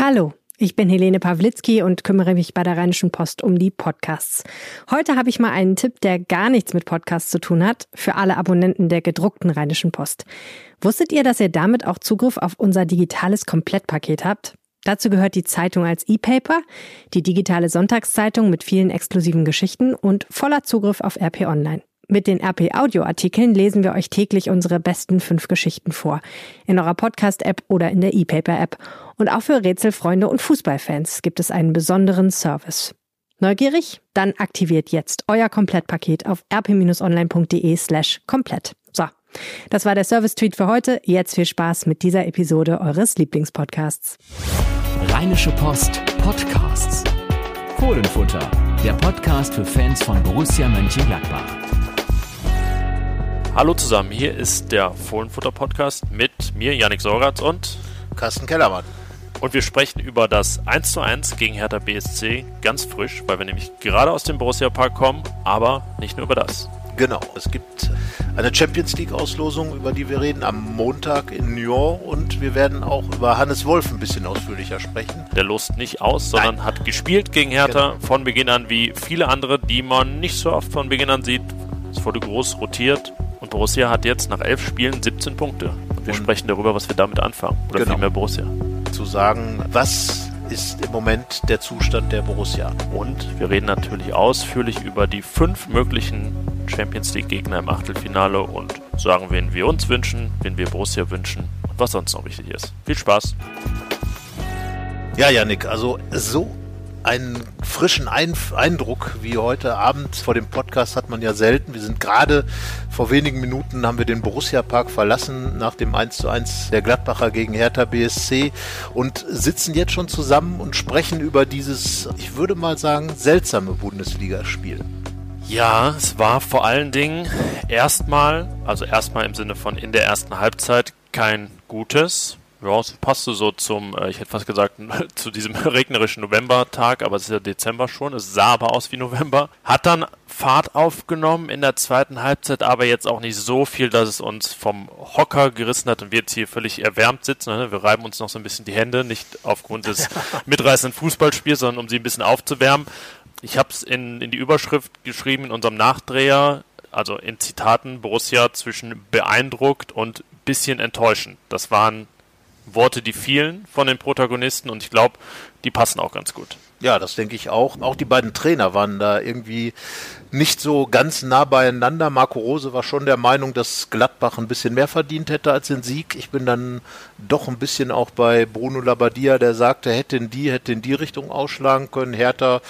Hallo. Ich bin Helene Pawlitzki und kümmere mich bei der Rheinischen Post um die Podcasts. Heute habe ich mal einen Tipp, der gar nichts mit Podcasts zu tun hat, für alle Abonnenten der gedruckten Rheinischen Post. Wusstet ihr, dass ihr damit auch Zugriff auf unser digitales Komplettpaket habt? Dazu gehört die Zeitung als E-Paper, die digitale Sonntagszeitung mit vielen exklusiven Geschichten und voller Zugriff auf RP Online. Mit den RP Audio Artikeln lesen wir euch täglich unsere besten fünf Geschichten vor. In eurer Podcast App oder in der E-Paper App. Und auch für Rätselfreunde und Fußballfans gibt es einen besonderen Service. Neugierig? Dann aktiviert jetzt euer Komplettpaket auf rp-online.de slash komplett. So. Das war der Service-Tweet für heute. Jetzt viel Spaß mit dieser Episode eures Lieblingspodcasts. Rheinische Post Podcasts. Fohlenfutter, der Podcast für Fans von Borussia Mönchengladbach. Hallo zusammen, hier ist der Fohlenfutter Podcast mit mir, Yannick Sorgatz und Carsten Kellermann. Und wir sprechen über das 1 zu 1 gegen Hertha BSC ganz frisch, weil wir nämlich gerade aus dem Borussia Park kommen, aber nicht nur über das. Genau, es gibt eine Champions League Auslosung, über die wir reden, am Montag in Nyon und wir werden auch über Hannes Wolf ein bisschen ausführlicher sprechen. Der lost nicht aus, sondern Nein. hat gespielt gegen Hertha genau. von Beginn an wie viele andere, die man nicht so oft von Beginn an sieht. Es wurde groß rotiert, Borussia hat jetzt nach elf Spielen 17 Punkte. Und wir und sprechen darüber, was wir damit anfangen. Oder genau. vielmehr Borussia. Zu sagen, was ist im Moment der Zustand der Borussia. Und wir reden natürlich ausführlich über die fünf möglichen Champions League-Gegner im Achtelfinale und sagen, wen wir uns wünschen, wen wir Borussia wünschen und was sonst noch wichtig ist. Viel Spaß! Ja, Janik, also so einen frischen Eindruck wie heute Abend vor dem Podcast hat man ja selten. Wir sind gerade vor wenigen Minuten haben wir den Borussia Park verlassen nach dem 1 zu 1 der Gladbacher gegen Hertha BSC und sitzen jetzt schon zusammen und sprechen über dieses, ich würde mal sagen, seltsame Bundesligaspiel. Ja, es war vor allen Dingen erstmal, also erstmal im Sinne von in der ersten Halbzeit kein gutes. Ja, es passte so zum, äh, ich hätte fast gesagt, zu diesem regnerischen Novembertag, aber es ist ja Dezember schon. Es sah aber aus wie November. Hat dann Fahrt aufgenommen in der zweiten Halbzeit, aber jetzt auch nicht so viel, dass es uns vom Hocker gerissen hat und wir jetzt hier völlig erwärmt sitzen. Ne? Wir reiben uns noch so ein bisschen die Hände, nicht aufgrund des mitreißenden Fußballspiels, sondern um sie ein bisschen aufzuwärmen. Ich habe es in, in die Überschrift geschrieben in unserem Nachdreher, also in Zitaten Borussia zwischen beeindruckt und bisschen enttäuschend. Das waren Worte, die vielen von den Protagonisten und ich glaube, die passen auch ganz gut. Ja, das denke ich auch. Auch die beiden Trainer waren da irgendwie nicht so ganz nah beieinander. Marco Rose war schon der Meinung, dass Gladbach ein bisschen mehr verdient hätte als den Sieg. Ich bin dann doch ein bisschen auch bei Bruno Labbadia, der sagte, hätte in die, hätte in die Richtung ausschlagen können. Hertha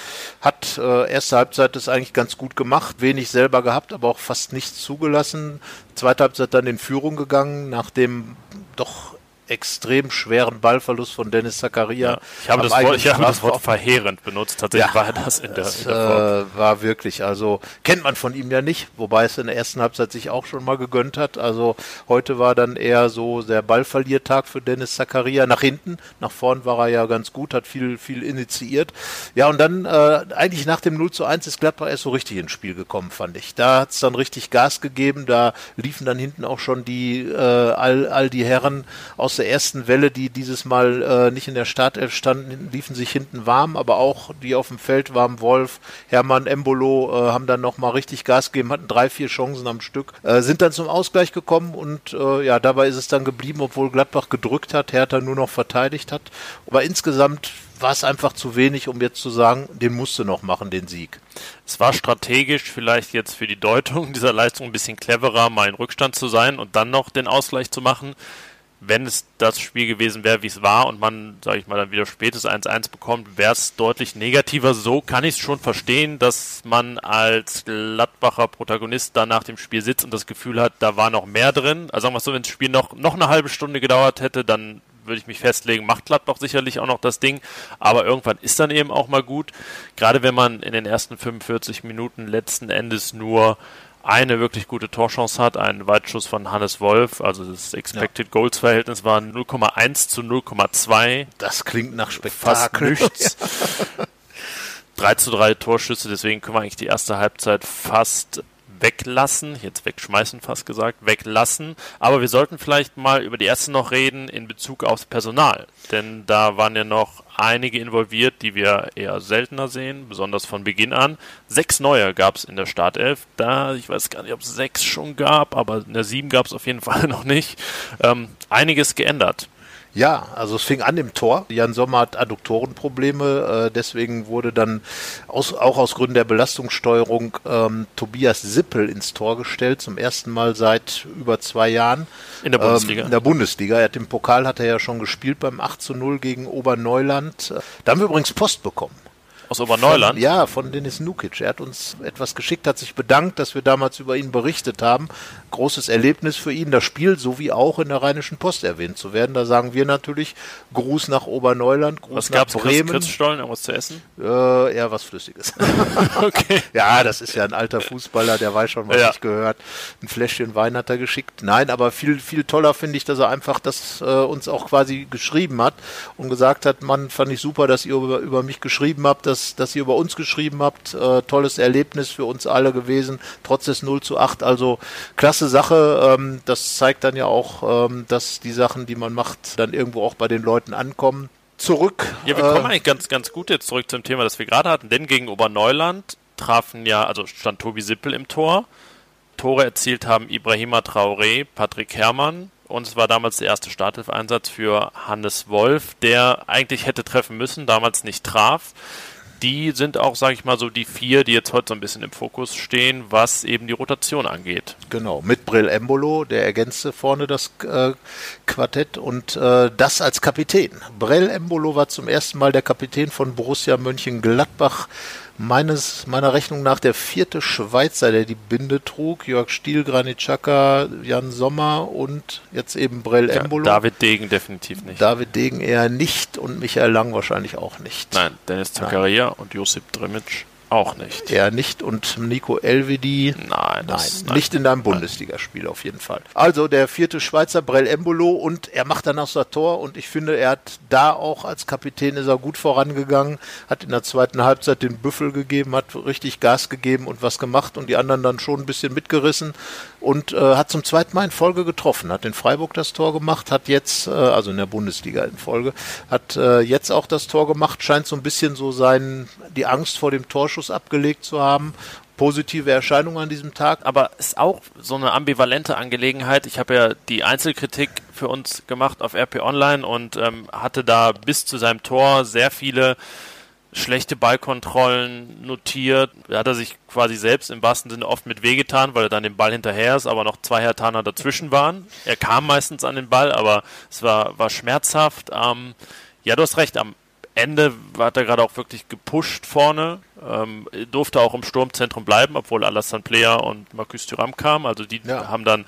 hat äh, erste Halbzeit das eigentlich ganz gut gemacht, wenig selber gehabt, aber auch fast nichts zugelassen. Zweite Halbzeit dann in Führung gegangen, nach dem doch extrem schweren Ballverlust von Dennis Zakaria. Ja, ich habe, das Wort, ich habe das Wort verheerend benutzt. Tatsächlich ja, war das in der, das, in der äh, war wirklich, also kennt man von ihm ja nicht, wobei es in der ersten Halbzeit sich auch schon mal gegönnt hat. Also heute war dann eher so der Ballverliertag für Dennis Zakaria nach hinten. Nach vorn war er ja ganz gut, hat viel, viel initiiert. Ja, und dann äh, eigentlich nach dem 0 zu 1 ist Gladbach erst so richtig ins Spiel gekommen, fand ich. Da hat es dann richtig Gas gegeben, da liefen dann hinten auch schon die äh, all, all die Herren aus der ersten Welle, die dieses Mal äh, nicht in der Startelf standen, liefen sich hinten warm, aber auch die auf dem Feld waren, Wolf, Hermann, Embolo, äh, haben dann nochmal richtig Gas gegeben, hatten drei, vier Chancen am Stück, äh, sind dann zum Ausgleich gekommen und äh, ja, dabei ist es dann geblieben, obwohl Gladbach gedrückt hat, Hertha nur noch verteidigt hat. Aber insgesamt war es einfach zu wenig, um jetzt zu sagen, den musste noch machen, den Sieg. Es war strategisch vielleicht jetzt für die Deutung dieser Leistung ein bisschen cleverer, mal in Rückstand zu sein und dann noch den Ausgleich zu machen wenn es das Spiel gewesen wäre, wie es war und man, sage ich mal, dann wieder spätes 1-1 bekommt, wäre es deutlich negativer. So kann ich es schon verstehen, dass man als Gladbacher Protagonist da nach dem Spiel sitzt und das Gefühl hat, da war noch mehr drin. Also sagen wir so, wenn das Spiel noch, noch eine halbe Stunde gedauert hätte, dann würde ich mich festlegen, macht Gladbach sicherlich auch noch das Ding, aber irgendwann ist dann eben auch mal gut. Gerade wenn man in den ersten 45 Minuten letzten Endes nur eine wirklich gute Torchance hat, einen Weitschuss von Hannes Wolf, also das Expected ja. Goals Verhältnis war 0,1 zu 0,2. Das klingt nach Spektakel. Fast nichts. 3 zu 3 Torschüsse, deswegen können wir eigentlich die erste Halbzeit fast weglassen, jetzt wegschmeißen fast gesagt, weglassen. Aber wir sollten vielleicht mal über die erste noch reden in Bezug aufs Personal. Denn da waren ja noch einige involviert, die wir eher seltener sehen, besonders von Beginn an. Sechs neue gab es in der Startelf. Da, ich weiß gar nicht, ob es sechs schon gab, aber in der sieben gab es auf jeden Fall noch nicht. Ähm, einiges geändert. Ja, also es fing an im Tor. Jan Sommer hat Adduktorenprobleme, äh, deswegen wurde dann aus, auch aus Gründen der Belastungssteuerung ähm, Tobias Sippel ins Tor gestellt, zum ersten Mal seit über zwei Jahren. In der Bundesliga. Ähm, in der Bundesliga. Er hat im Pokal hat er ja schon gespielt beim 8 zu 0 gegen Oberneuland. Da haben wir übrigens Post bekommen. Aus Oberneuland? Von, ja, von Denis Nukic. Er hat uns etwas geschickt, hat sich bedankt, dass wir damals über ihn berichtet haben. Großes Erlebnis für ihn, das Spiel sowie auch in der Rheinischen Post erwähnt zu werden. Da sagen wir natürlich Gruß nach Oberneuland, Gruß was nach gab's, Bremen. Chris, Stollen, irgendwas zu essen? Äh, eher was Flüssiges. okay. Ja, das ist ja ein alter Fußballer, der weiß schon, was Ja. ich gehört. Ein Fläschchen Wein hat er geschickt. Nein, aber viel, viel toller finde ich, dass er einfach das äh, uns auch quasi geschrieben hat und gesagt hat, Mann, fand ich super, dass ihr über, über mich geschrieben habt, dass, dass ihr über uns geschrieben habt. Äh, tolles Erlebnis für uns alle gewesen, trotz des 0 zu 8. Also klasse Sache. Ähm, das zeigt dann ja auch, ähm, dass die Sachen, die man macht, dann irgendwo auch bei den Leuten ankommen. Zurück. Ja, wir äh, kommen eigentlich ganz, ganz gut jetzt zurück zum Thema, das wir gerade hatten, denn gegen Oberneuland trafen ja, also stand Tobi Sippel im Tor. Tore erzielt haben Ibrahima Traoré, Patrick Herrmann und es war damals der erste Startelf-Einsatz für Hannes Wolf, der eigentlich hätte treffen müssen, damals nicht traf. Die sind auch, sage ich mal, so die vier, die jetzt heute so ein bisschen im Fokus stehen, was eben die Rotation angeht. Genau, mit Brill Embolo, der ergänzte vorne das äh, Quartett und äh, das als Kapitän. Brill Embolo war zum ersten Mal der Kapitän von Borussia Mönchengladbach. Meines, meiner Rechnung nach der vierte Schweizer, der die Binde trug. Jörg Stiel, Granit Xhaka, Jan Sommer und jetzt eben Brell Ja, Embolo. David Degen definitiv nicht. David Degen eher nicht und Michael Lang wahrscheinlich auch nicht. Nein, Dennis Zakaria und Josip Drimic auch nicht. Er nicht und Nico Elvedi Nein, Nein, das, nicht in deinem Bundesligaspiel auf jeden Fall. Also der vierte Schweizer Brell Embolo und er macht dann auch das Tor und ich finde, er hat da auch als Kapitän ist er gut vorangegangen, hat in der zweiten Halbzeit den Büffel gegeben, hat richtig Gas gegeben und was gemacht und die anderen dann schon ein bisschen mitgerissen und äh, hat zum zweiten Mal in Folge getroffen, hat in Freiburg das Tor gemacht, hat jetzt, äh, also in der Bundesliga in Folge, hat äh, jetzt auch das Tor gemacht, scheint so ein bisschen so sein, die Angst vor dem Torschuss abgelegt zu haben. Positive Erscheinung an diesem Tag. aber ist auch so eine ambivalente Angelegenheit. Ich habe ja die Einzelkritik für uns gemacht auf RP Online und ähm, hatte da bis zu seinem Tor sehr viele schlechte Ballkontrollen notiert. Da hat er sich quasi selbst im wahrsten Sinne oft mit wehgetan, weil er dann den Ball hinterher ist, aber noch zwei Hertaner dazwischen waren. Er kam meistens an den Ball, aber es war, war schmerzhaft. Ähm, ja, du hast recht, am Ende hat er gerade auch wirklich gepusht vorne, ähm, durfte auch im Sturmzentrum bleiben, obwohl Alassane Player und Marcus Thuram kamen. Also die Ja. haben dann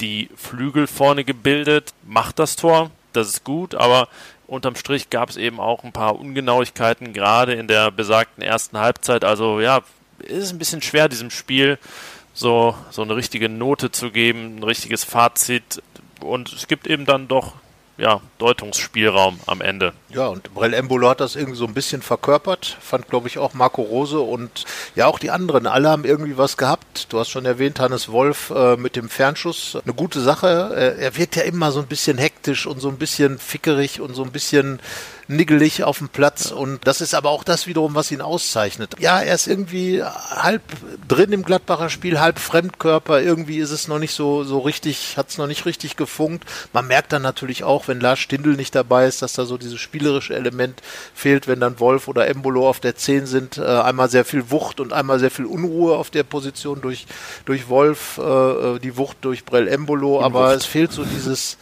die Flügel vorne gebildet, macht das Tor, das ist gut, aber unterm Strich gab es eben auch ein paar Ungenauigkeiten, gerade in der besagten ersten Halbzeit. Also ja, ist ein bisschen schwer, diesem Spiel so, so eine richtige Note zu geben, ein richtiges Fazit. Und es gibt eben dann doch ja, Deutungsspielraum am Ende. Ja, und Brell Embolo hat das irgendwie so ein bisschen verkörpert. Fand, glaube ich, auch Marco Rose und ja, auch die anderen. Alle haben irgendwie was gehabt. Du hast schon erwähnt, Hannes Wolf äh, mit dem Fernschuss. Eine gute Sache. Äh, er wirkt ja immer so ein bisschen hektisch und so ein bisschen fickerig und so ein bisschen niggelig auf dem Platz. Und das ist aber auch das wiederum, was ihn auszeichnet. Ja, er ist irgendwie halb drin im Gladbacher Spiel, halb Fremdkörper. Irgendwie ist es noch nicht so, so richtig, hat es noch nicht richtig gefunkt. Man merkt dann natürlich auch, wenn Lars Stindl nicht dabei ist, dass da so dieses spielerische Element fehlt, wenn dann Wolf oder Embolo auf der 10 sind. Äh, einmal sehr viel Wucht und einmal sehr viel Unruhe auf der Position durch, durch Wolf, äh, die Wucht durch Brell Embolo. Aber es fehlt so dieses,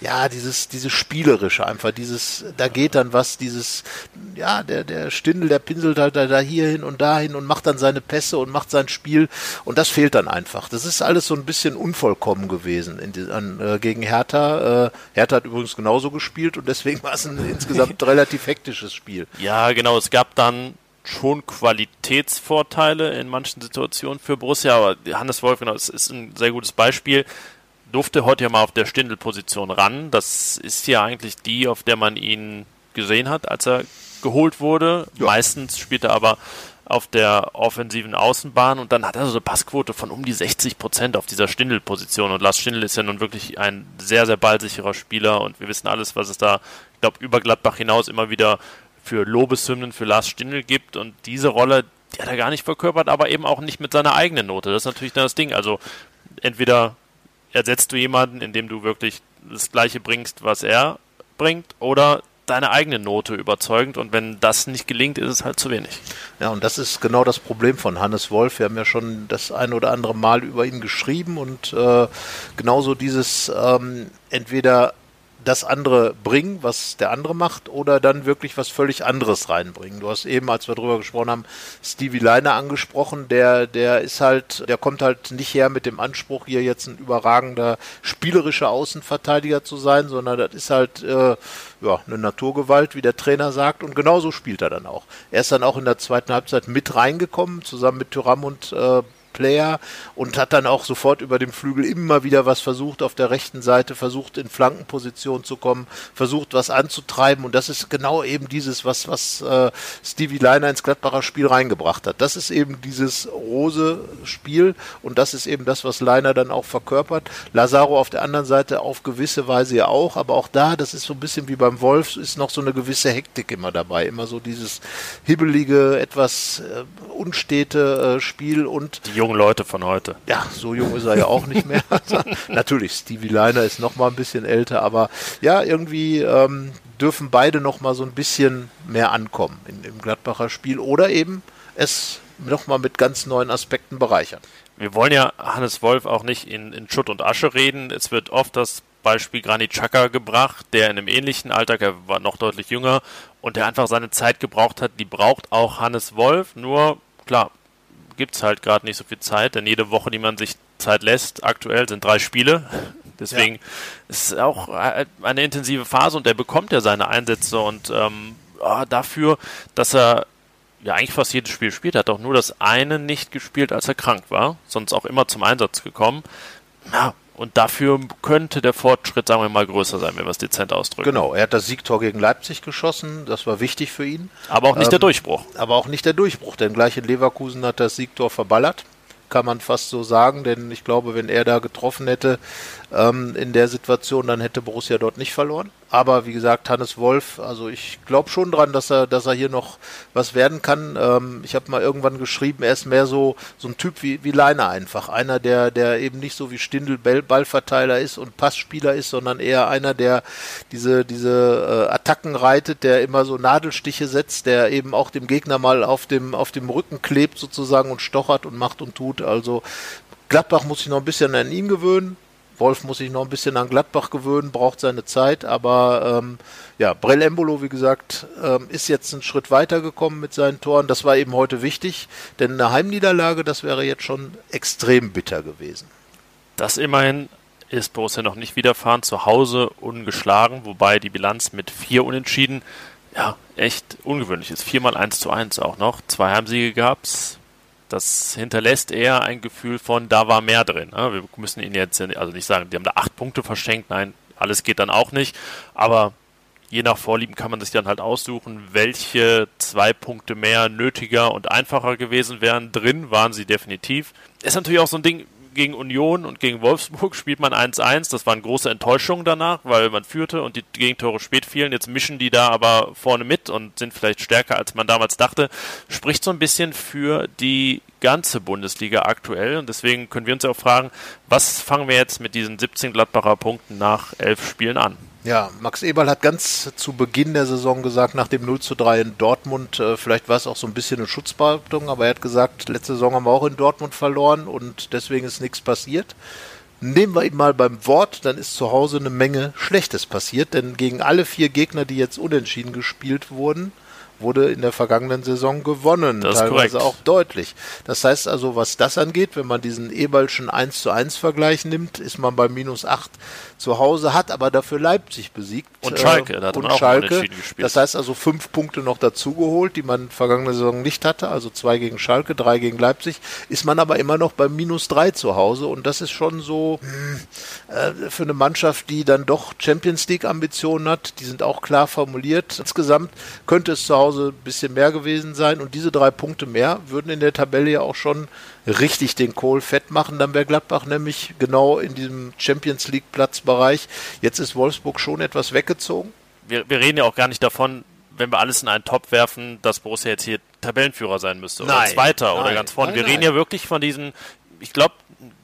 ja, dieses, dieses spielerische einfach, dieses, da geht dann was, dieses, ja, der, der Stindl, der pinselt halt da, da hier hin und dahin und macht dann seine Pässe und macht sein Spiel und das fehlt dann einfach. Das ist alles so ein bisschen unvollkommen gewesen in an, äh, gegen Hertha. Äh, Hertha hat übrigens genauso gespielt und deswegen war es ein insgesamt relativ hektisches Spiel. Ja, genau. Es gab dann schon Qualitätsvorteile in manchen Situationen für Borussia, aber Hannes Wolf, genau, das ist ein sehr gutes Beispiel. Durfte heute ja mal auf der Stindel-Position ran. Das ist ja eigentlich die, auf der man ihn gesehen hat, als er geholt wurde. Ja. Meistens spielt er aber auf der offensiven Außenbahn und dann hat er so eine Passquote von um die 60 Prozent auf dieser Stindel-Position und Lars Stindl ist ja nun wirklich ein sehr, sehr ballsicherer Spieler und wir wissen alles, was es da, ich glaube, über Gladbach hinaus immer wieder für Lobeshymnen für Lars Stindl gibt und diese Rolle, die hat er gar nicht verkörpert, aber eben auch nicht mit seiner eigenen Note. Das ist natürlich dann das Ding. Also entweder ersetzt du jemanden, indem du wirklich das Gleiche bringst, was er bringt, oder deine eigene Note überzeugend und wenn das nicht gelingt, ist es halt zu wenig. Ja, und das ist genau das Problem von Hannes Wolf. Wir haben ja schon das ein oder andere Mal über ihn geschrieben und äh, genauso dieses ähm, entweder das andere bringen, was der andere macht, oder dann wirklich was völlig anderes reinbringen. Du hast eben, als wir drüber gesprochen haben, Stevie Leiner angesprochen, der, der ist halt, der kommt halt nicht her mit dem Anspruch, hier jetzt ein überragender spielerischer Außenverteidiger zu sein, sondern das ist halt äh, ja, eine Naturgewalt, wie der Trainer sagt, und genauso spielt er dann auch. Er ist dann auch in der zweiten Halbzeit mit reingekommen, zusammen mit Thuram und äh, Player und hat dann auch sofort über dem Flügel immer wieder was versucht auf der rechten Seite, versucht in Flankenposition zu kommen, versucht was anzutreiben und das ist genau eben dieses, was, was äh, Stevie Leiner ins Gladbacher Spiel reingebracht hat. Das ist eben dieses rose Spiel und das ist eben das, was Leiner dann auch verkörpert. Lazaro auf der anderen Seite auf gewisse Weise ja auch, aber auch da, das ist so ein bisschen wie beim Wolf, ist noch so eine gewisse Hektik immer dabei, immer so dieses hibbelige, etwas äh, unstete äh, Spiel und Die jungen Leute von heute. ja, so jung ist er ja auch nicht mehr. Natürlich, Stevie Liner ist noch mal ein bisschen älter, aber ja, irgendwie ähm, dürfen beide noch mal so ein bisschen mehr ankommen in, im Gladbacher Spiel oder eben es noch mal mit ganz neuen Aspekten bereichern. Wir wollen ja Hannes Wolf auch nicht in, in Schutt und Asche reden. Es wird oft das Beispiel Granit Xhaka gebracht, der in einem ähnlichen Alter, er war noch deutlich jünger und der einfach seine Zeit gebraucht hat. Die braucht auch Hannes Wolf, nur klar, gibt's halt gerade nicht so viel Zeit, denn jede Woche, die man sich Zeit lässt, aktuell sind drei Spiele. Deswegen ist es auch äh, eine intensive Phase und er bekommt ja seine Einsätze und ähm, ah, dafür, dass er ja eigentlich fast jedes Spiel spielt, hat auch nur das eine nicht gespielt, als er krank war, sonst auch immer zum Einsatz gekommen. Ja, und dafür könnte der Fortschritt, sagen wir mal, größer sein, wenn wir es dezent ausdrücken. Genau, er hat das Siegtor gegen Leipzig geschossen, das war wichtig für ihn. Aber auch nicht der Ähm, Durchbruch. aber auch nicht der Durchbruch, denn gleich in Leverkusen hat das Siegtor verballert, kann man fast so sagen, denn ich glaube, wenn er da getroffen hätte ähm, in der Situation, dann hätte Borussia dort nicht verloren. Aber wie gesagt, Hannes Wolf, also ich glaube schon dran, dass er, dass er hier noch was werden kann. Ähm, ich habe mal irgendwann geschrieben, er ist mehr so so ein Typ wie, wie Leiner einfach, einer der der eben nicht so wie Stindl Ball- Ballverteiler ist und Passspieler ist, sondern eher einer, der diese diese äh, Attacken reitet, der immer so Nadelstiche setzt, der eben auch dem Gegner mal auf dem auf dem Rücken klebt sozusagen und stochert und macht und tut. Also Gladbach muss sich noch ein bisschen an ihn gewöhnen. Wolf muss sich noch ein bisschen an Gladbach gewöhnen, braucht seine Zeit, aber ähm, ja, Brell Embolo, wie gesagt, ähm, ist jetzt einen Schritt weitergekommen mit seinen Toren. Das war eben heute wichtig, denn eine Heimniederlage, das wäre jetzt schon extrem bitter gewesen. Das immerhin ist Borussia noch nicht widerfahren, zu Hause ungeschlagen, wobei die Bilanz mit vier Unentschieden ja echt ungewöhnlich ist. Viermal 1 zu 1 auch noch. Zwei Heimsiege gab's. Das hinterlässt eher ein Gefühl von, da war mehr drin. ne? Wir müssen ihnen jetzt also nicht sagen, die haben da acht Punkte verschenkt. Nein, alles geht dann auch nicht. Aber je nach Vorlieben kann man sich dann halt aussuchen, welche zwei Punkte mehr nötiger und einfacher gewesen wären. Drin waren sie definitiv. Ist natürlich auch so ein Ding, gegen Union und gegen Wolfsburg spielt man 1-1. Das waren große Enttäuschungen danach, weil man führte und die Gegentore spät fielen. Jetzt mischen die da aber vorne mit und sind vielleicht stärker, als man damals dachte. Spricht so ein bisschen für die ganze Bundesliga aktuell. Und deswegen können wir uns ja auch fragen, was fangen wir jetzt mit diesen 17 Gladbacher Punkten nach elf Spielen an? Ja, Max Eberl hat ganz zu Beginn der Saison gesagt, nach dem 0 zu 3 in Dortmund, äh, vielleicht war es auch so ein bisschen eine Schutzbehauptung, aber er hat gesagt, letzte Saison haben wir auch in Dortmund verloren und deswegen ist nichts passiert. Nehmen wir ihn mal beim Wort, dann ist zu Hause eine Menge Schlechtes passiert, denn gegen alle vier Gegner, die jetzt unentschieden gespielt wurden, wurde in der vergangenen Saison gewonnen, Das ist teilweise korrekt. auch deutlich. Das heißt also, was das angeht, wenn man diesen Eberlschen 1 zu 1 Vergleich nimmt, ist man bei minus 8 zu Hause, hat aber dafür Leipzig besiegt. Und Schalke, da hat und man auch Schalke. gespielt. Das heißt also fünf Punkte noch dazugeholt, die man vergangene Saison nicht hatte, also zwei gegen Schalke, drei gegen Leipzig, ist man aber immer noch bei minus drei zu Hause und das ist schon so hm, äh, für eine Mannschaft, die dann doch Champions League Ambitionen hat, die sind auch klar formuliert. Insgesamt könnte es zu Hause ein bisschen mehr gewesen sein und diese drei Punkte mehr würden in der Tabelle ja auch schon richtig den Kohl fett machen. Dann wäre Gladbach nämlich genau in diesem Champions League Platzbereich. Jetzt ist Wolfsburg schon etwas weggezogen. Wir, wir reden ja auch gar nicht davon, wenn wir alles in einen Topf werfen, dass Borussia jetzt hier Tabellenführer sein müsste oder nein, Zweiter nein, oder ganz vorne. Nein, wir reden ja wirklich von diesen, ich glaube,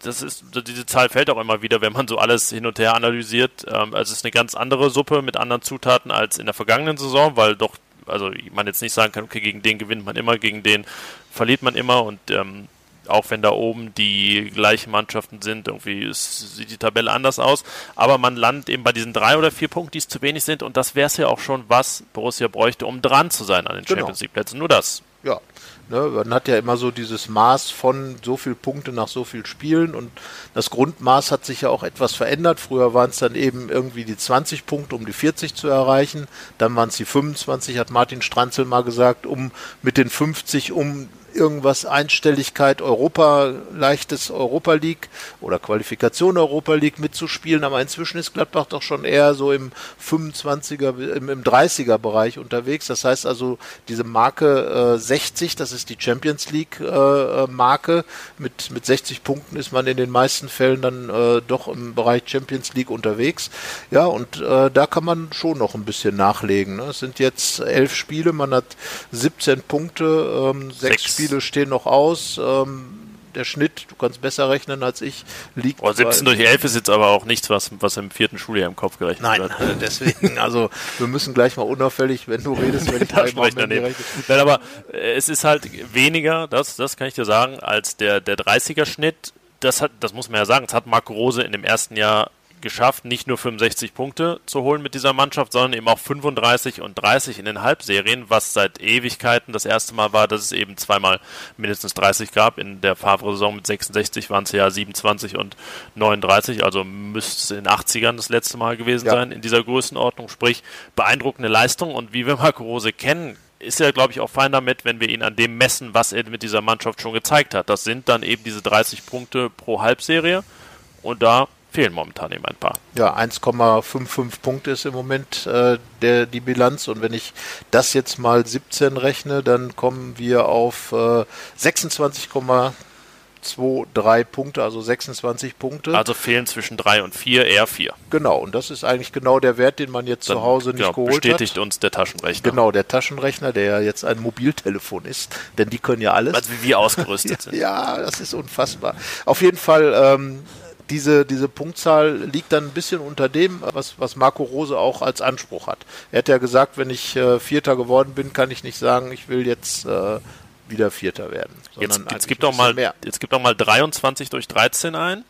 das ist, diese Zahl fällt auch immer wieder, wenn man so alles hin und her analysiert. Ähm, also es ist eine ganz andere Suppe mit anderen Zutaten als in der vergangenen Saison, weil doch, also man jetzt nicht sagen kann, okay, gegen den gewinnt man immer, gegen den verliert man immer und ähm, auch wenn da oben die gleichen Mannschaften sind, irgendwie ist, sieht die Tabelle anders aus. Aber man landet eben bei diesen drei oder vier Punkten, die es zu wenig sind. Und das wäre es ja auch schon, was Borussia bräuchte, um dran zu sein an den genau. Champions League Plätzen. Nur das. Ja, Ne, man hat ja immer so dieses Maß von so viel Punkte nach so viel Spielen und das Grundmaß hat sich ja auch etwas verändert. Früher waren es dann eben irgendwie die 20 Punkte, um die 40 zu erreichen. Dann waren es die 25, hat Martin Stranzel mal gesagt, um mit den 50 um irgendwas Einstelligkeit Europa, leichtes Europa League oder Qualifikation Europa League mitzuspielen, aber inzwischen ist Gladbach doch schon eher so im 25er, im, im 30er Bereich unterwegs. Das heißt also, diese Marke äh, 60, das ist die Champions League äh, äh Marke. Mit, mit 60 Punkten ist man in den meisten Fällen dann äh, doch im Bereich Champions League unterwegs. Ja, und äh, da kann man schon noch ein bisschen nachlegen. Ne? Es sind jetzt elf Spiele, man hat 17 Punkte, ähm, sechs, sechs Spiele stehen noch aus. Ähm, der Schnitt, du kannst besser rechnen als ich, liegt. Oh, 17 durch 11 ist jetzt aber auch nichts, was, was im vierten Schuljahr im Kopf gerechnet Nein, wird. Nein, deswegen, also wir müssen gleich mal unauffällig, wenn du redest, wenn ich da spreche daneben. Nein, aber äh, es ist halt weniger, das, das kann ich dir sagen, als der, der 30er-Schnitt. Das hat, das muss man ja sagen, das hat Marco Rose in dem ersten Jahr geschafft, nicht nur 65 Punkte zu holen mit dieser Mannschaft, sondern eben auch 35 und 30 in den Halbserien, was seit Ewigkeiten das erste Mal war, dass es eben zweimal mindestens 30 gab. In der Favre-Saison mit 66 waren es ja 27 und 39, also müsste es in den 80ern das letzte Mal gewesen ja. sein in dieser Größenordnung. Sprich, beeindruckende Leistung und wie wir Marco Rose kennen, ist er, glaube ich, auch fein damit, wenn wir ihn an dem messen, was er mit dieser Mannschaft schon gezeigt hat. Das sind dann eben diese 30 Punkte pro Halbserie. Und da fehlen momentan eben ein paar. Ja, 1,55 Punkte ist im Moment äh, der, die Bilanz und wenn ich das jetzt mal 17 rechne, dann kommen wir auf äh, 26,23 Punkte, also 26 Punkte. Also fehlen zwischen 3 und 4, eher 4. Genau, und das ist eigentlich genau der Wert, den man jetzt Dann, zu Hause nicht genau, geholt bestätigt hat. bestätigt uns der Taschenrechner. Genau, der Taschenrechner, der ja jetzt ein Mobiltelefon ist, denn die können ja alles. Also wie wir ausgerüstet sind. ja, das ist unfassbar. Auf jeden Fall ähm, diese, diese Punktzahl liegt dann ein bisschen unter dem, was, was Marco Rose auch als Anspruch hat. Er hat ja gesagt, wenn ich äh, Vierter geworden bin, kann ich nicht sagen, ich will jetzt äh, wieder Vierter werden. Jetzt, jetzt, gibt doch mal, mehr. jetzt gibt doch mal 23 durch 13 ein.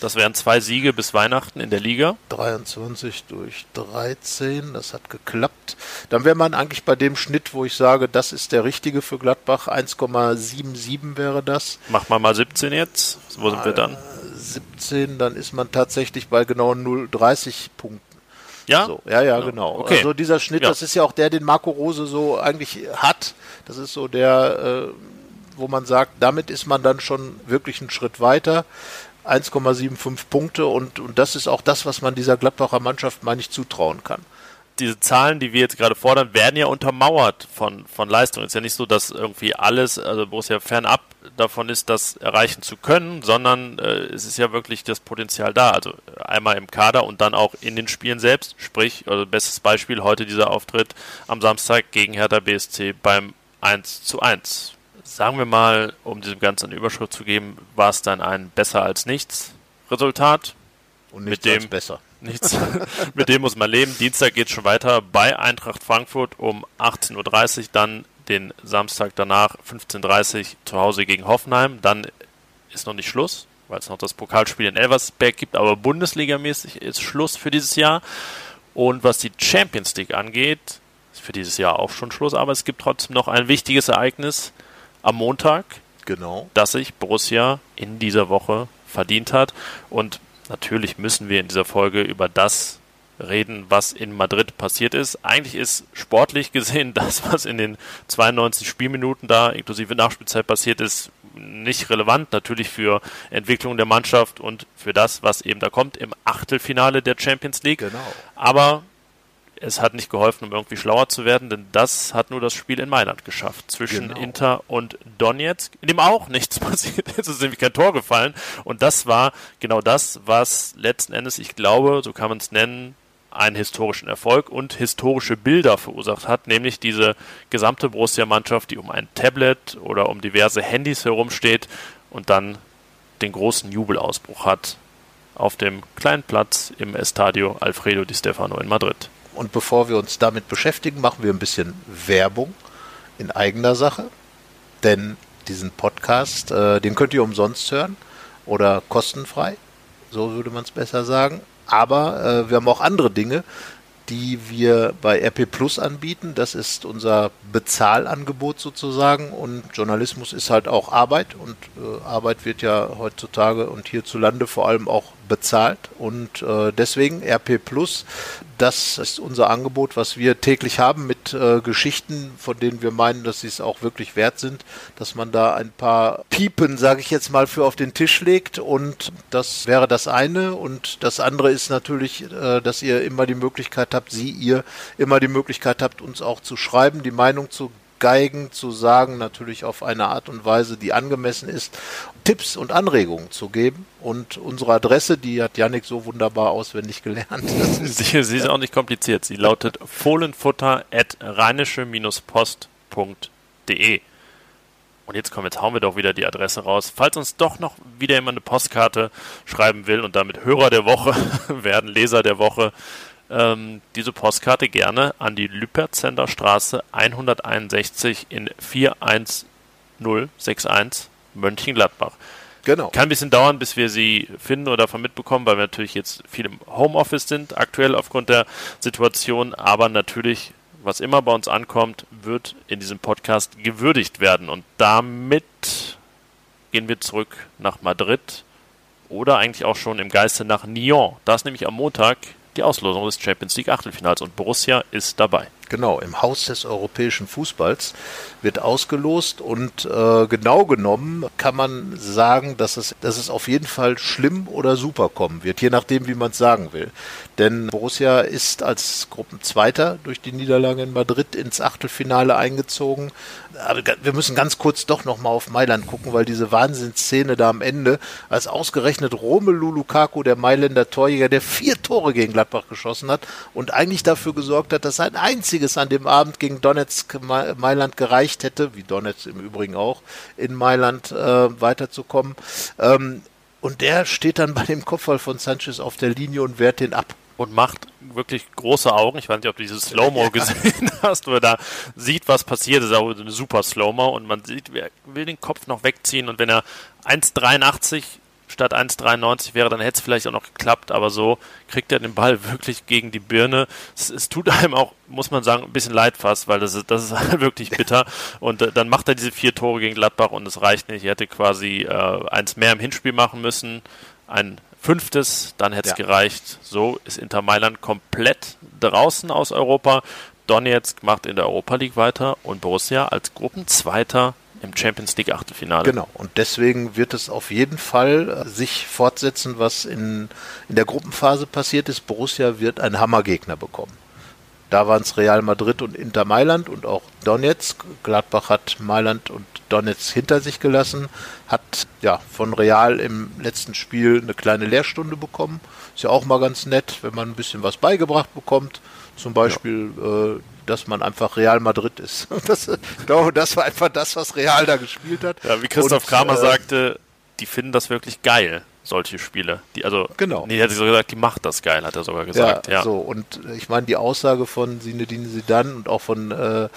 Das wären zwei Siege bis Weihnachten in der Liga. 23 durch 13, das hat geklappt. Dann wäre man eigentlich bei dem Schnitt, wo ich sage, das ist der richtige für Gladbach. 1,77 wäre das. Mach mal mal 17 jetzt. Wo sind wir dann? 17, dann ist man tatsächlich bei genau 0,30 Punkten. Ja? So, ja, ja, genau. Okay. Also dieser Schnitt, ja. das ist ja auch der, den Marco Rose so eigentlich hat. Das ist so der, äh, wo man sagt, damit ist man dann schon wirklich einen Schritt weiter. 1,75 Punkte und, und das ist auch das, was man dieser Gladbacher Mannschaft mal nicht zutrauen kann diese Zahlen, die wir jetzt gerade fordern, werden ja untermauert von, von Leistung. Es ist ja nicht so, dass irgendwie alles, also Borussia fernab davon ist, das erreichen zu können, sondern äh, es ist ja wirklich das Potenzial da. Also einmal im Kader und dann auch in den Spielen selbst. Sprich, also bestes Beispiel heute dieser Auftritt am Samstag gegen Hertha BSC beim 1 zu 1. Sagen wir mal, um diesem Ganzen eine Überschrift zu geben, war es dann ein besser als nichts Resultat. Und mit dem besser. Nichts. mit dem muss man leben. Dienstag geht es schon weiter bei Eintracht Frankfurt um 18.30 Uhr, dann den Samstag danach 15.30 Uhr zu Hause gegen Hoffenheim. Dann ist noch nicht Schluss, weil es noch das Pokalspiel in Elversberg gibt, aber Bundesligamäßig ist Schluss für dieses Jahr. Und was die Champions League angeht, ist für dieses Jahr auch schon Schluss, aber es gibt trotzdem noch ein wichtiges Ereignis am Montag, genau. das sich Borussia in dieser Woche verdient hat. Und natürlich müssen wir in dieser Folge über das reden, was in Madrid passiert ist. Eigentlich ist sportlich gesehen das, was in den 92 Spielminuten da inklusive Nachspielzeit passiert ist, nicht relevant. Natürlich für Entwicklung der Mannschaft und für das, was eben da kommt im Achtelfinale der Champions League. Genau. Aber es hat nicht geholfen, um irgendwie schlauer zu werden, denn das hat nur das Spiel in Mailand geschafft. Zwischen genau. Inter und Donetsk, in dem auch nichts passiert ist. Es ist nämlich kein Tor gefallen. Und das war genau das, was letzten Endes, ich glaube, so kann man es nennen, einen historischen Erfolg und historische Bilder verursacht hat, nämlich diese gesamte Borussia-Mannschaft, die um ein Tablet oder um diverse Handys herumsteht und dann den großen Jubelausbruch hat auf dem kleinen Platz im Estadio Alfredo Di Stefano in Madrid. Und bevor wir uns damit beschäftigen, machen wir ein bisschen Werbung in eigener Sache. Denn diesen Podcast, äh, den könnt ihr umsonst hören oder kostenfrei. So würde man es besser sagen. Aber äh, wir haben auch andere Dinge, die wir bei RP Plus anbieten. Das ist unser Bezahlangebot sozusagen. Und Journalismus ist halt auch Arbeit. Und äh, Arbeit wird ja heutzutage und hierzulande vor allem auch bezahlt. Und äh, deswegen RP Plus, das ist unser Angebot, was wir täglich haben mit äh, Geschichten, von denen wir meinen, dass sie es auch wirklich wert sind, dass man da ein paar Piepen, sage ich jetzt mal, für auf den Tisch legt. Und das wäre das eine. Und das andere ist natürlich, äh, dass ihr immer die Möglichkeit habt, Sie, ihr immer die Möglichkeit habt, uns auch zu schreiben, die Meinung zu Geigen zu sagen, natürlich auf eine Art und Weise, die angemessen ist, Tipps und Anregungen zu geben. Und unsere Adresse, die hat Yannick so wunderbar auswendig gelernt. sie, sie ist auch nicht kompliziert. Sie lautet fohlenfutter.rheinische-post.de. Und jetzt kommen, jetzt hauen wir doch wieder die Adresse raus. Falls uns doch noch wieder jemand eine Postkarte schreiben will und damit Hörer der Woche werden, Leser der Woche, ähm, diese Postkarte gerne an die Lüpertzender Straße 161 in 41061 Mönchengladbach. Genau. Kann ein bisschen dauern, bis wir sie finden oder davon mitbekommen, weil wir natürlich jetzt viel im Homeoffice sind, aktuell aufgrund der Situation. Aber natürlich, was immer bei uns ankommt, wird in diesem Podcast gewürdigt werden. Und damit gehen wir zurück nach Madrid oder eigentlich auch schon im Geiste nach Nyon. Da ist nämlich am Montag die Auslosung des Champions League Achtelfinals und Borussia ist dabei. Genau, im Haus des europäischen Fußballs wird ausgelost und äh, genau genommen kann man sagen, dass es, dass es auf jeden Fall schlimm oder super kommen wird, je nachdem, wie man es sagen will. Denn Borussia ist als Gruppenzweiter durch die Niederlage in Madrid ins Achtelfinale eingezogen. Aber wir müssen ganz kurz doch nochmal auf Mailand gucken, weil diese Wahnsinnsszene da am Ende, als ausgerechnet Romelu Lukaku, der Mailänder Torjäger, der vier Tore gegen Gladbach geschossen hat und eigentlich dafür gesorgt hat, dass ein einziges an dem Abend gegen Donetsk Mailand gereicht hätte, wie Donetsk im Übrigen auch, in Mailand äh, weiterzukommen. Ähm, und der steht dann bei dem Kopfball von Sanchez auf der Linie und wehrt den ab und macht wirklich große Augen. Ich weiß nicht, ob du dieses Slow-Mo ja. gesehen hast, wo er da sieht, was passiert. Das ist auch eine super Slow-Mo und man sieht, er will den Kopf noch wegziehen und wenn er 1,83 statt 1,93 wäre, dann hätte es vielleicht auch noch geklappt, aber so kriegt er den Ball wirklich gegen die Birne. Es, es, tut einem auch, muss man sagen, ein bisschen leid fast, weil das ist, das ist halt wirklich bitter. Und äh, dann macht er diese vier Tore gegen Gladbach und es reicht nicht. Er hätte quasi äh, eins mehr im Hinspiel machen müssen, ein Fünftes, dann hätte es ja. gereicht. So ist Inter Mailand komplett draußen aus Europa. Donetsk macht in der Europa League weiter und Borussia als Gruppenzweiter im Champions League Achtelfinale. Genau, und deswegen wird es auf jeden Fall äh, sich fortsetzen, was in, in der Gruppenphase passiert ist. Borussia wird einen Hammergegner bekommen. Da waren es Real Madrid und Inter Mailand und auch Donetsk. Gladbach hat Mailand und Donetsk hinter sich gelassen, hat ja von Real im letzten Spiel eine kleine Lehrstunde bekommen. Ist ja auch mal ganz nett, wenn man ein bisschen was beigebracht bekommt. Zum Beispiel, ja. äh, dass man einfach Real Madrid ist. Das, ich glaube, das war einfach das, was Real da gespielt hat. Ja, wie Christoph und, Kramer äh, sagte, die finden das wirklich geil solche Spiele. Die, also, genau. Nee, hat so gesagt, die macht das geil, hat er sogar gesagt. Ja, ja. so, und ich meine, die Aussage von Sinedine Sidan und auch von äh,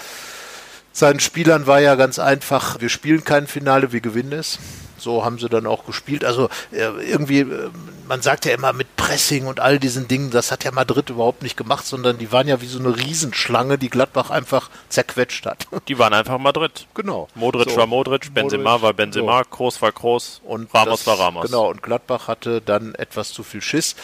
seinen Spielern war ja ganz einfach, wir spielen kein Finale, wir gewinnen es. So haben sie dann auch gespielt. Also äh, irgendwie, äh, man sagt ja immer mit Pressing und all diesen Dingen, das hat ja Madrid überhaupt nicht gemacht, sondern die waren ja wie so eine Riesenschlange, die Gladbach einfach zerquetscht hat. Die waren einfach Madrid. Genau. Modric so. war Modric, Benzema Modric, war Benzema, so. Kroos war Kroos und Ramos das, war Ramos. Genau, und Gladbach hatte dann etwas zu viel Schiss.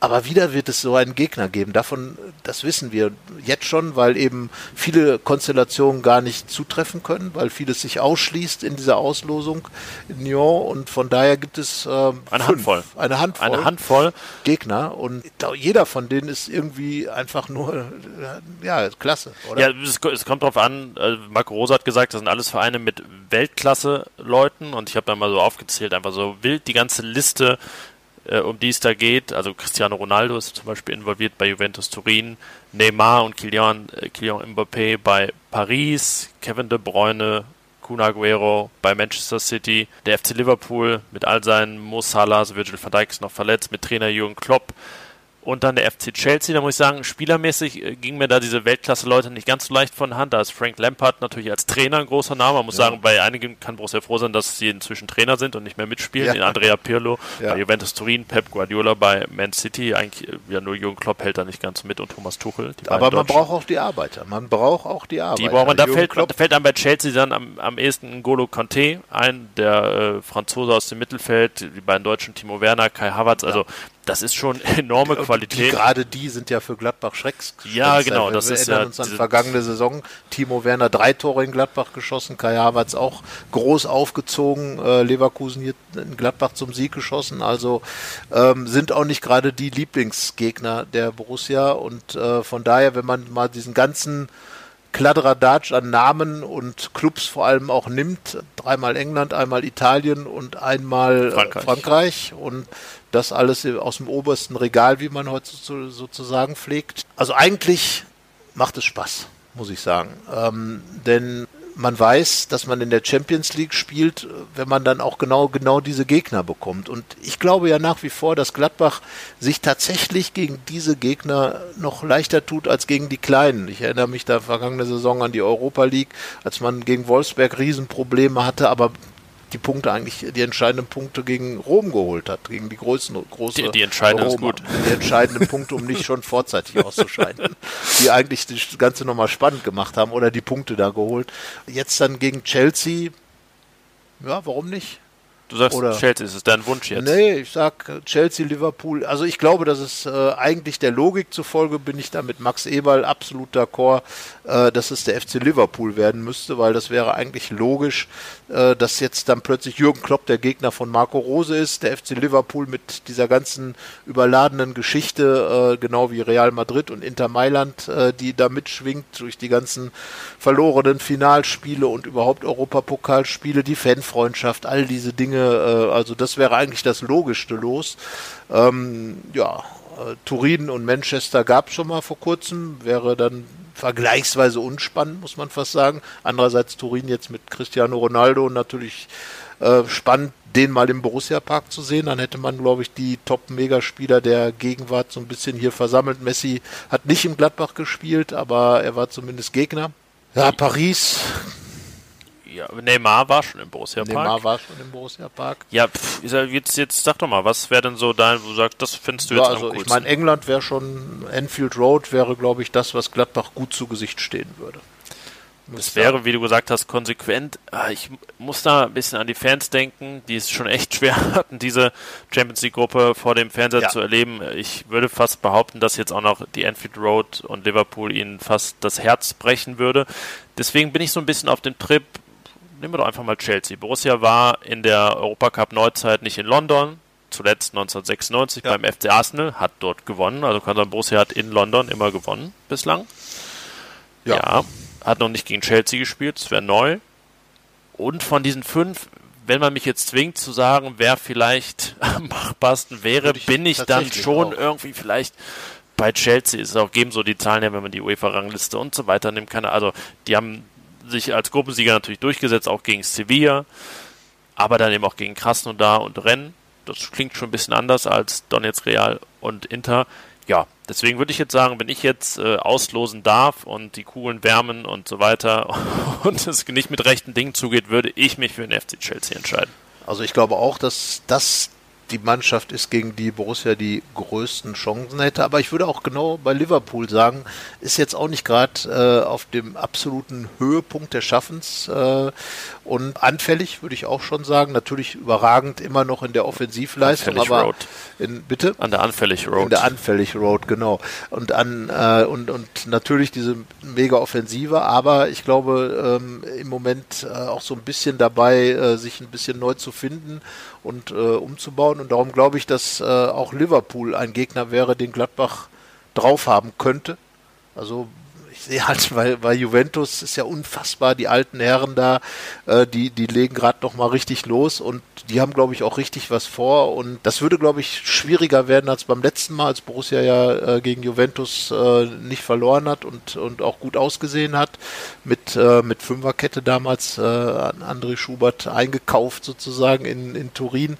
Aber wieder wird es so einen Gegner geben. Davon, das wissen wir jetzt schon, weil eben viele Konstellationen gar nicht zutreffen können, weil vieles sich ausschließt in dieser Auslosung in Nyon und von daher gibt es ähm, eine fünf, Handvoll. Eine Handvoll. Eine Handvoll Gegner und jeder von denen ist irgendwie einfach nur, ja, klasse, oder? Ja, es, es kommt drauf an, äh, Marco Rosa hat gesagt, das sind alles Vereine mit Weltklasse-Leuten und ich habe da mal so aufgezählt, einfach so wild die ganze Liste äh, um die es da geht. Also Cristiano Ronaldo ist zum Beispiel involviert bei Juventus Turin, Neymar und Kylian, äh, Kylian Mbappé bei Paris, Kevin De Bruyne, Kun Aguero bei Manchester City, der FC Liverpool mit all seinen Mo Salah, Virgil van Dijk ist noch verletzt, mit Trainer Jürgen Klopp, und dann der FC Chelsea, da muss ich sagen, spielermäßig äh, ging mir da diese Weltklasse-Leute nicht ganz so leicht von Hand. Da ist Frank Lampard natürlich als Trainer ein großer Name. Man muss ja. sagen, bei einigen kann Borussia froh sein, dass sie inzwischen Trainer sind und nicht mehr mitspielen. Ja. In Andrea Pirlo ja. bei Juventus Turin, Pep Guardiola bei Man City. Eigentlich äh, ja nur Jürgen Klopp hält da nicht ganz mit und Thomas Tuchel. Aber man braucht auch die Arbeiter. Man braucht auch die Arbeiter. Die braucht man. Da fällt, da fällt, einem bei Chelsea dann am, am ehesten N'Golo Conte ein, der äh, Franzose aus dem Mittelfeld, die beiden Deutschen Timo Werner, Kai Havertz. Also das ist schon enorme Qualität. gerade die sind ja für Gladbach Schrecks. Ja, genau. Wir, das wir ist erinnern ja uns an vergangene Saison. Timo Werner drei Tore in Gladbach geschossen, Kai Havertz auch groß aufgezogen, äh, Leverkusen hier in Gladbach zum Sieg geschossen. Also ähm, sind auch nicht gerade die Lieblingsgegner der Borussia und äh, von daher, wenn man mal diesen ganzen Kladderadatsch an Namen und Clubs vor allem auch nimmt. Dreimal England, einmal Italien und einmal Frankreich. Frankreich. Und das alles aus dem obersten Regal, wie man heute sozusagen pflegt. Also eigentlich macht es Spaß, muss ich sagen. Ähm, denn man weiß, dass man in der Champions League spielt, wenn man dann auch genau, genau diese Gegner bekommt. Und ich glaube ja nach wie vor, dass Gladbach sich tatsächlich gegen diese Gegner noch leichter tut als gegen die Kleinen. Ich erinnere mich da vergangene Saison an die Europa League, als man gegen Wolfsberg Riesenprobleme hatte, aber die Punkte eigentlich, die entscheidenden Punkte gegen Rom geholt hat, gegen die größten, große die, die entscheidenden Roma. gut. Die entscheidenden Punkte, um nicht schon vorzeitig auszuscheiden. Die eigentlich das Ganze nochmal spannend gemacht haben oder die Punkte da geholt. Jetzt dann gegen Chelsea, ja, warum nicht? Du sagst Oder, Chelsea, ist es dein Wunsch jetzt? Nee, ich sag Chelsea, Liverpool. Also ich glaube, dass es äh, eigentlich der Logik zufolge bin ich da mit Max Eberl absolut d'accord, äh, dass es der FC Liverpool werden müsste, weil das wäre eigentlich logisch, äh, dass jetzt dann plötzlich Jürgen Klopp der Gegner von Marco Rose ist, der FC Liverpool mit dieser ganzen überladenen Geschichte, äh, genau wie Real Madrid und Inter Mailand, äh, die da mitschwingt durch die ganzen verlorenen Finalspiele und überhaupt Europapokalspiele, die Fanfreundschaft, all diese Dinge also das wäre eigentlich das logischste Los. Ähm, ja, Turin und Manchester gab es schon mal vor kurzem, wäre dann vergleichsweise unspannend, muss man fast sagen. Andererseits Turin jetzt mit Cristiano Ronaldo natürlich äh, spannend, den mal im Borussia Park zu sehen. Dann hätte man, glaube ich, die Top-Megaspieler der Gegenwart so ein bisschen hier versammelt. Messi hat nicht im Gladbach gespielt, aber er war zumindest Gegner. Ja, Paris ja, Neymar war schon im Borussia Park. Neymar war schon im Borussia Park. Ja, pff, jetzt, jetzt sag doch mal, was wäre denn so dein, wo du sagst, das findest du ja, jetzt also am coolsten? Ich meine, England wäre schon, Enfield Road wäre, glaube ich, das, was Gladbach gut zu Gesicht stehen würde. Es wäre, wie du gesagt hast, konsequent. Ah, ich muss da ein bisschen an die Fans denken, die es schon echt schwer hatten, diese Champions League-Gruppe vor dem Fernseher ja. zu erleben. Ich würde fast behaupten, dass jetzt auch noch die Enfield Road und Liverpool ihnen fast das Herz brechen würde. Deswegen bin ich so ein bisschen auf dem Trip, nehmen wir doch einfach mal Chelsea. Borussia war in der Europacup Neuzeit nicht in London, zuletzt 1996 ja. beim FC Arsenal, hat dort gewonnen. Also kann sagen, Borussia hat in London immer gewonnen bislang. Ja. ja hat noch nicht gegen Chelsea gespielt, das wäre neu. Und von diesen fünf, wenn man mich jetzt zwingt zu sagen, wer vielleicht am machbarsten wäre, ich bin ich dann schon auch. irgendwie vielleicht bei Chelsea. Ist es auch geben so die Zahlen ja, wenn man die UEFA-Rangliste und so weiter nimmt. Kann, also die haben sich als Gruppensieger natürlich durchgesetzt, auch gegen Sevilla, aber dann eben auch gegen Krasnodar und Rennes. Das klingt schon ein bisschen anders als Donetsk Real und Inter. Ja, deswegen würde ich jetzt sagen, wenn ich jetzt äh, auslosen darf und die Kugeln wärmen und so weiter und es nicht mit rechten Dingen zugeht, würde ich mich für den FC Chelsea entscheiden. Also ich glaube auch, dass das die Mannschaft ist, gegen die Borussia die größten Chancen hätte. Aber ich würde auch genau bei Liverpool sagen, ist jetzt auch nicht gerade äh, auf dem absoluten Höhepunkt des Schaffens äh, und anfällig, würde ich auch schon sagen. Natürlich überragend immer noch in der Offensivleistung, Anfällig aber Road. in bitte An der Anfällig Road. in der Anfällig Road, genau. Und an äh, und, und natürlich diese mega Offensive, aber ich glaube ähm, im Moment äh, auch so ein bisschen dabei, äh, sich ein bisschen neu zu finden und äh, umzubauen. Und darum glaube ich, dass äh, auch Liverpool ein Gegner wäre, den Gladbach drauf haben könnte. Also sehe halt, weil, weil Juventus ist ja unfassbar, die alten Herren da, äh, die, die legen gerade noch mal richtig los und die haben, glaube ich, auch richtig was vor und das würde, glaube ich, schwieriger werden als beim letzten Mal, als Borussia ja äh, gegen Juventus äh, nicht verloren hat und, und auch gut ausgesehen hat, mit, äh, mit Fünferkette damals äh, an André Schubert eingekauft sozusagen in, in Turin.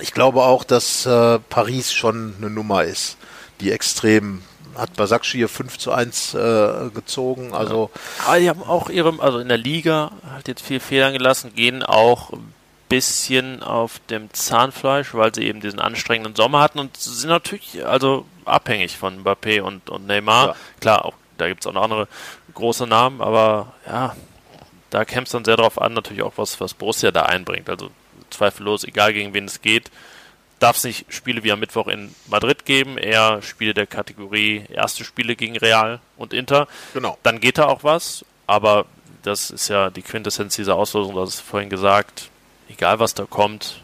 Ich glaube auch, dass äh, Paris schon eine Nummer ist, die extrem hat Basakci hier 5 zu 1 äh, gezogen. Also Aber die haben auch ihre, also in der Liga halt jetzt viel Fehlern gelassen, gehen auch ein bisschen auf dem Zahnfleisch, weil sie eben diesen anstrengenden Sommer hatten und sind natürlich also abhängig von Mbappé und, und Neymar. Ja. Klar, auch, da gibt es auch noch andere große Namen, aber ja, da kämpft es dann sehr darauf an, natürlich auch was, was Borussia da einbringt. Also zweifellos, egal gegen wen es geht, darf es nicht Spiele wie am Mittwoch in Madrid geben, eher Spiele der Kategorie erste Spiele gegen Real und Inter. Genau. Dann geht da auch was, aber das ist ja die Quintessenz dieser Auslosung, das ist vorhin gesagt, egal was da kommt,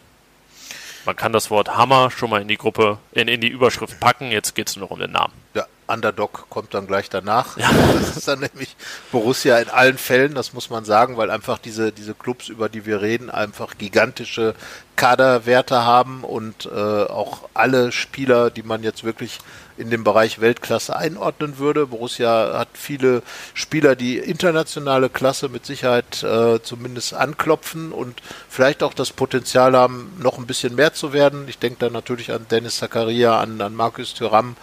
man kann das Wort Hammer schon mal in die Gruppe, in, in die Überschrift packen, jetzt geht es nur noch um den Namen. Ja, Underdog kommt dann gleich danach. Das ist dann nämlich Borussia in allen Fällen, das muss man sagen, weil einfach diese, diese Clubs, über die wir reden, einfach gigantische Kaderwerte haben und äh, auch alle Spieler, die man jetzt wirklich in dem Bereich Weltklasse einordnen würde. Borussia hat viele Spieler, die internationale Klasse mit Sicherheit äh, zumindest anklopfen und vielleicht auch das Potenzial haben, noch ein bisschen mehr zu werden. Ich denke da natürlich an Dennis Zakaria, an, an Markus Thuram.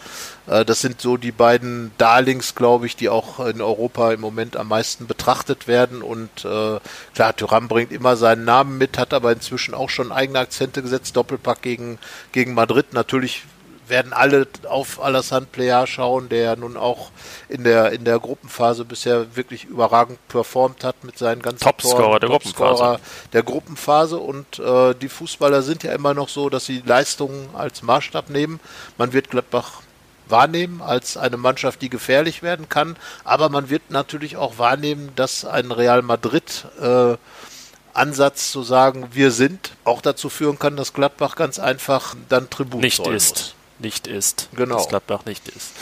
Äh, das sind so die beiden Darlings, glaube ich, die auch in Europa im Moment am meisten betrachtet werden. Und äh, klar, Thuram bringt immer seinen Namen mit, hat aber inzwischen auch schon eigene Akzente gesetzt. Doppelpack gegen, gegen Madrid. Natürlich werden alle auf Alassane Plea schauen, der nun auch in der in der Gruppenphase bisher wirklich überragend performt hat mit seinen ganzen Topscorer Toren, der Topscorer Gruppenphase. der Gruppenphase und äh, die Fußballer sind ja immer noch so, dass sie Leistungen als Maßstab nehmen. Man wird Gladbach wahrnehmen als eine Mannschaft, die gefährlich werden kann, aber man wird natürlich auch wahrnehmen, dass ein Real Madrid äh, Ansatz zu sagen, wir sind, auch dazu führen kann, dass Gladbach ganz einfach dann Tribut Nicht ist. muss. Nicht ist. Genau. Dass Gladbach nicht ist.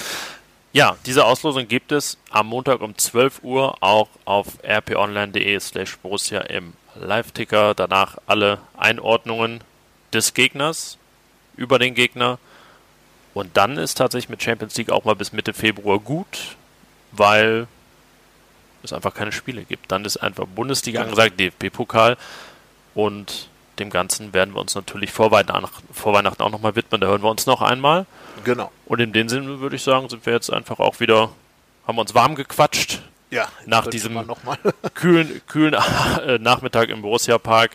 Ja, diese Auslosung gibt es am Montag um 12 Uhr auch auf rponline.de slash Borussia im Live-Ticker. Danach alle Einordnungen des Gegners über den Gegner. Und dann ist tatsächlich mit Champions League auch mal bis Mitte Februar gut, weil es einfach keine Spiele gibt. Dann ist einfach Bundesliga angesagt, DFB-Pokal und dem Ganzen werden wir uns natürlich vor Weihnachten, vor Weihnachten auch nochmal widmen. Da hören wir uns noch einmal. Genau. Und in dem Sinne würde ich sagen, sind wir jetzt einfach auch wieder, haben wir uns warm gequatscht. Ja, Nach diesem-. Kühlen, kühlen äh, Nachmittag im Borussia Park.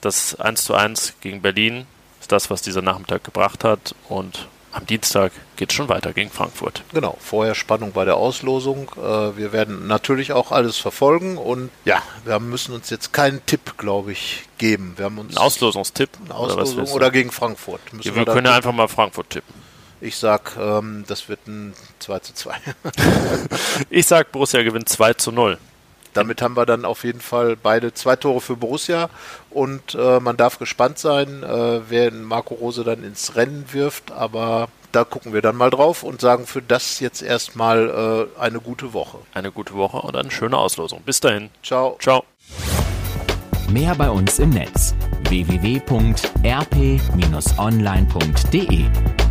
Das 1 zu 1 gegen Berlin ist das, was dieser Nachmittag gebracht hat. Und am Dienstag geht es schon weiter gegen Frankfurt. Genau, vorher Spannung bei der Auslosung. Äh, wir werden natürlich auch alles verfolgen und ja, wir müssen uns jetzt keinen Tipp, glaube ich, geben. Wir haben uns Ein Auslosungstipp. eine oder Auslosung du? oder, gegen Frankfurt. Ja, wir können einfach mal Frankfurt tippen. Ich sag, ähm, das wird ein 2 zu 2. Ich sag, Borussia gewinnt 2 zu 0. Damit haben wir dann auf jeden Fall beide zwei Tore für Borussia und äh, man darf gespannt sein, äh, wer Marco Rose dann ins Rennen wirft, aber da gucken wir dann mal drauf und sagen für das jetzt erstmal äh, eine gute Woche. Eine gute Woche und eine schöne Auslosung. Bis dahin. Ciao. Ciao. Mehr bei uns im Netz www.rp-online.de